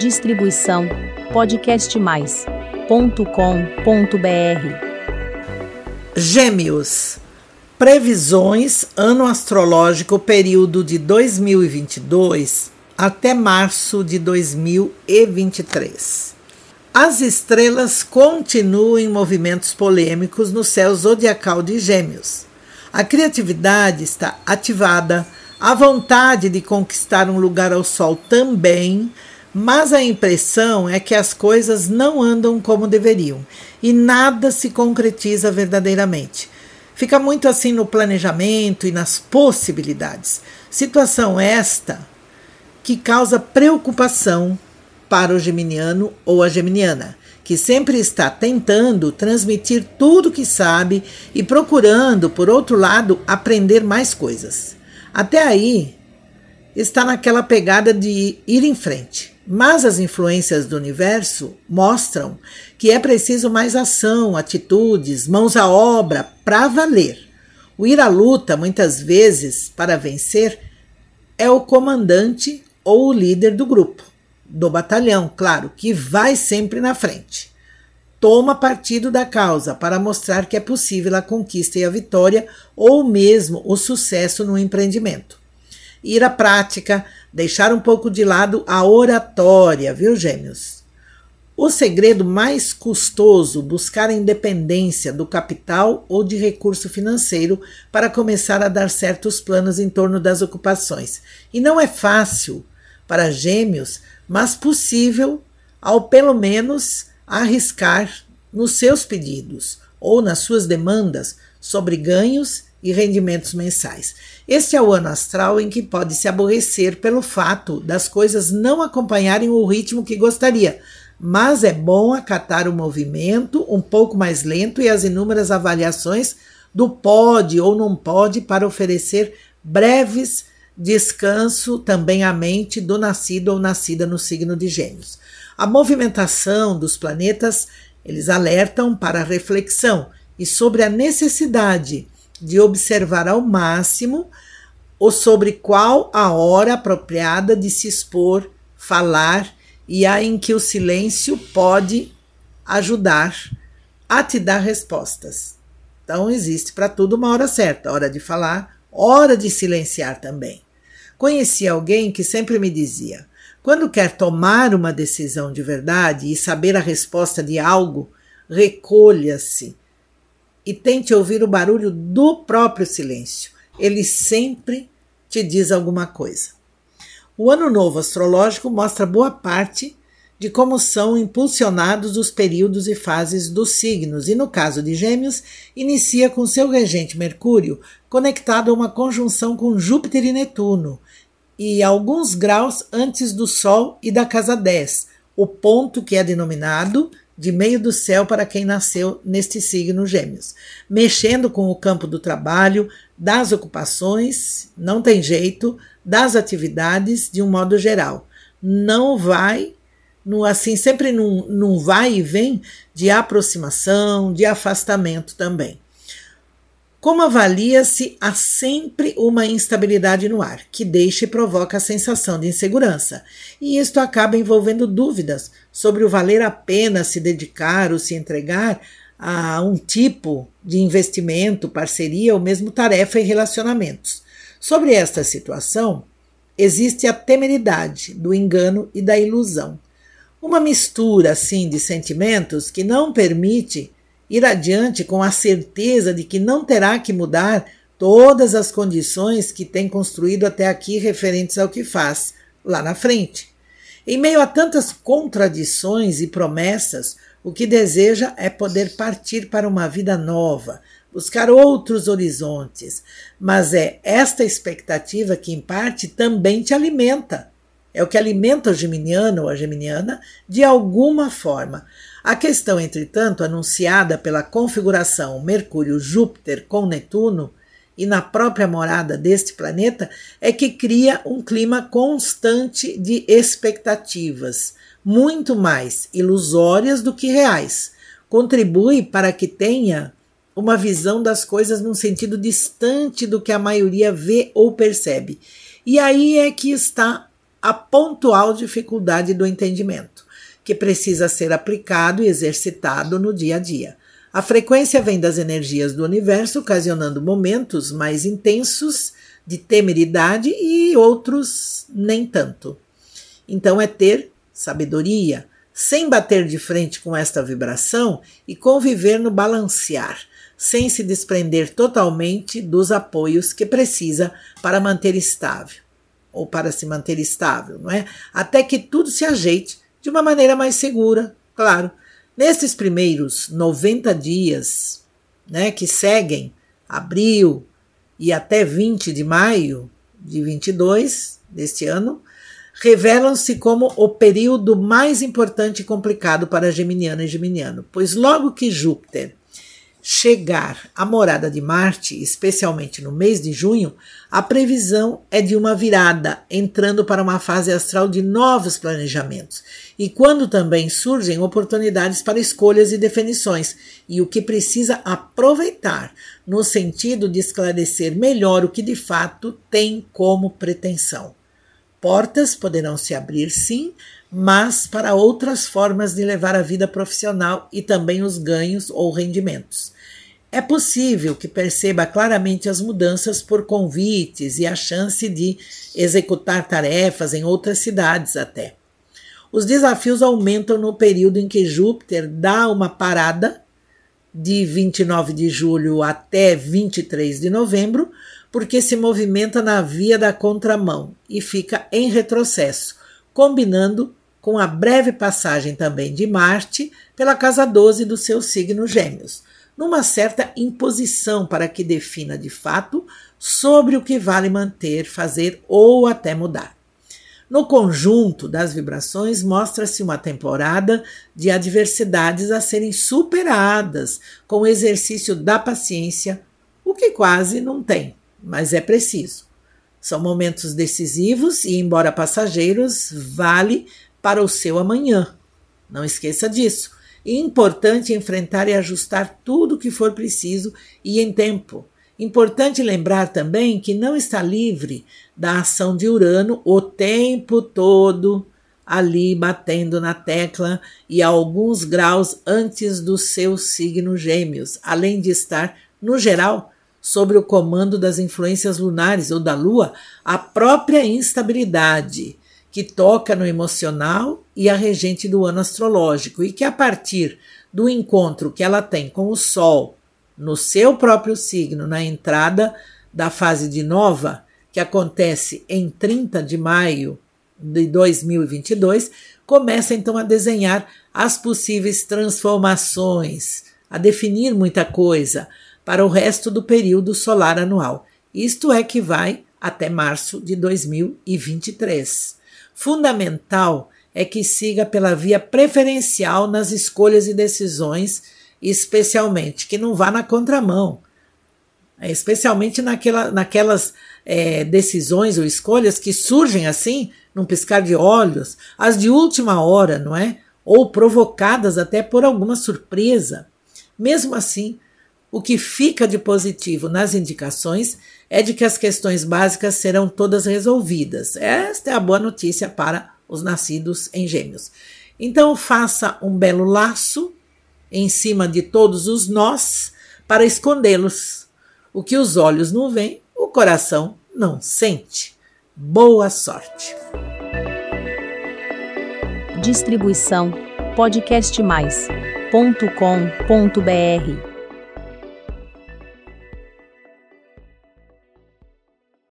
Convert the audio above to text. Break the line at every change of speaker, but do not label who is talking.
Distribuição podcastmais.com.br.
Gêmeos. Previsões ano astrológico período de 2022 até março de 2023. As estrelas continuam em movimentos polêmicos no céu zodiacal de Gêmeos. A criatividade está ativada, a vontade de conquistar um lugar ao sol também, mas a impressão é que as coisas não andam como deveriam e nada se concretiza verdadeiramente. Fica muito assim no planejamento e nas possibilidades. Situação esta que causa preocupação para o geminiano ou a geminiana, que sempre está tentando transmitir tudo que sabe e procurando, por outro lado, aprender mais coisas. Até aí, está naquela pegada de ir em frente. Mas as influências do universo mostram que é preciso mais ação, atitudes, mãos à obra para valer. O ir à luta, muitas vezes, para vencer, é o comandante ou o líder do grupo do batalhão, claro, que vai sempre na frente. Toma partido da causa para mostrar que é possível a conquista e a vitória ou mesmo o sucesso no empreendimento. Ir à prática, deixar um pouco de lado a oratória, viu, gêmeos? O segredo mais custoso buscar a independência do capital ou de recurso financeiro para começar a dar certos planos em torno das ocupações. E não é fácil para gêmeos mas possível ao pelo menos arriscar nos seus pedidos ou nas suas demandas sobre ganhos e rendimentos mensais. Este é o ano astral em que pode se aborrecer pelo fato das coisas não acompanharem o ritmo que gostaria, mas é bom acatar o movimento um pouco mais lento e as inúmeras avaliações do pode ou não pode para oferecer breves descanso também a mente do nascido ou nascida no signo de Gêmeos. A movimentação dos planetas, eles alertam para reflexão e sobre a necessidade de observar ao máximo ou sobre qual a hora apropriada de se expor, falar e a em que o silêncio pode ajudar a te dar respostas. Então existe para tudo uma hora certa, hora de falar, hora de silenciar também. Conheci alguém que sempre me dizia: quando quer tomar uma decisão de verdade e saber a resposta de algo, recolha-se e tente ouvir o barulho do próprio silêncio. Ele sempre te diz alguma coisa. O ano novo astrológico mostra boa parte de como são impulsionados os períodos e fases dos signos, e no caso de Gêmeos, inicia com seu regente Mercúrio conectado a uma conjunção com Júpiter e Netuno, e alguns graus antes do Sol e da casa 10, o ponto que é denominado de meio do céu para quem nasceu neste signo Gêmeos, mexendo com o campo do trabalho, das ocupações, não tem jeito, das atividades de um modo geral. Não vai no assim sempre num, num vai e vem de aproximação, de afastamento também. Como avalia-se há sempre uma instabilidade no ar, que deixa e provoca a sensação de insegurança, e isto acaba envolvendo dúvidas sobre o valer a pena se dedicar ou se entregar a um tipo de investimento, parceria ou mesmo tarefa em relacionamentos. Sobre esta situação, existe a temeridade do engano e da ilusão. Uma mistura assim de sentimentos que não permite ir adiante com a certeza de que não terá que mudar todas as condições que tem construído até aqui referentes ao que faz lá na frente. Em meio a tantas contradições e promessas, o que deseja é poder partir para uma vida nova, buscar outros horizontes. Mas é esta expectativa que, em parte, também te alimenta. É o que alimenta o geminiano ou a geminiana de alguma forma. A questão, entretanto, anunciada pela configuração Mercúrio-Júpiter com Netuno e na própria morada deste planeta, é que cria um clima constante de expectativas, muito mais ilusórias do que reais. Contribui para que tenha uma visão das coisas num sentido distante do que a maioria vê ou percebe. E aí é que está a pontual dificuldade do entendimento, que precisa ser aplicado e exercitado no dia a dia. A frequência vem das energias do universo, ocasionando momentos mais intensos de temeridade e outros nem tanto. Então é ter sabedoria, sem bater de frente com esta vibração e conviver no balancear, sem se desprender totalmente dos apoios que precisa para manter estável ou para se manter estável, não é? Até que tudo se ajeite de uma maneira mais segura, claro. Nesses primeiros 90 dias, né, que seguem abril e até 20 de maio de 22 deste ano, revelam-se como o período mais importante e complicado para Geminiano e Geminiano, pois logo que Júpiter chegar à morada de Marte, especialmente no mês de junho, a previsão é de uma virada, entrando para uma fase astral de novos planejamentos. E quando também surgem oportunidades para escolhas e definições, e o que precisa aproveitar, no sentido de esclarecer melhor o que de fato tem como pretensão. Portas poderão se abrir, sim, mas para outras formas de levar a vida profissional e também os ganhos ou rendimentos. É possível que perceba claramente as mudanças por convites e a chance de executar tarefas em outras cidades até. Os desafios aumentam no período em que Júpiter dá uma parada de 29 de julho até 23 de novembro, porque se movimenta na via da contramão e fica em retrocesso, combinando com a breve passagem também de Marte pela casa 12 do seu signo Gêmeos, numa certa imposição para que defina de fato sobre o que vale manter, fazer ou até mudar. No conjunto das vibrações, mostra-se uma temporada de adversidades a serem superadas com o exercício da paciência, o que quase não tem, mas é preciso. São momentos decisivos e, embora passageiros, vale para o seu amanhã. Não esqueça disso. É importante enfrentar e ajustar tudo o que for preciso e em tempo. Importante lembrar também que não está livre da ação de Urano o tempo todo ali batendo na tecla e a alguns graus antes do seu signo Gêmeos, além de estar, no geral, sob o comando das influências lunares ou da Lua, a própria instabilidade que toca no emocional e a regente do ano astrológico, e que a partir do encontro que ela tem com o Sol no seu próprio signo, na entrada da fase de nova, que acontece em 30 de maio de 2022, começa então a desenhar as possíveis transformações, a definir muita coisa para o resto do período solar anual. Isto é que vai até março de 2023. Fundamental é que siga pela via preferencial nas escolhas e decisões, especialmente que não vá na contramão, é, especialmente naquela, naquelas é, decisões ou escolhas que surgem assim, num piscar de olhos, as de última hora, não é? Ou provocadas até por alguma surpresa. Mesmo assim, o que fica de positivo nas indicações é de que as questões básicas serão todas resolvidas. Esta é a boa notícia para os nascidos em Gêmeos. Então, faça um belo laço em cima de todos os nós para escondê-los. O que os olhos não veem, o coração não sente. Boa sorte.
Distribuição podcastmais.com.br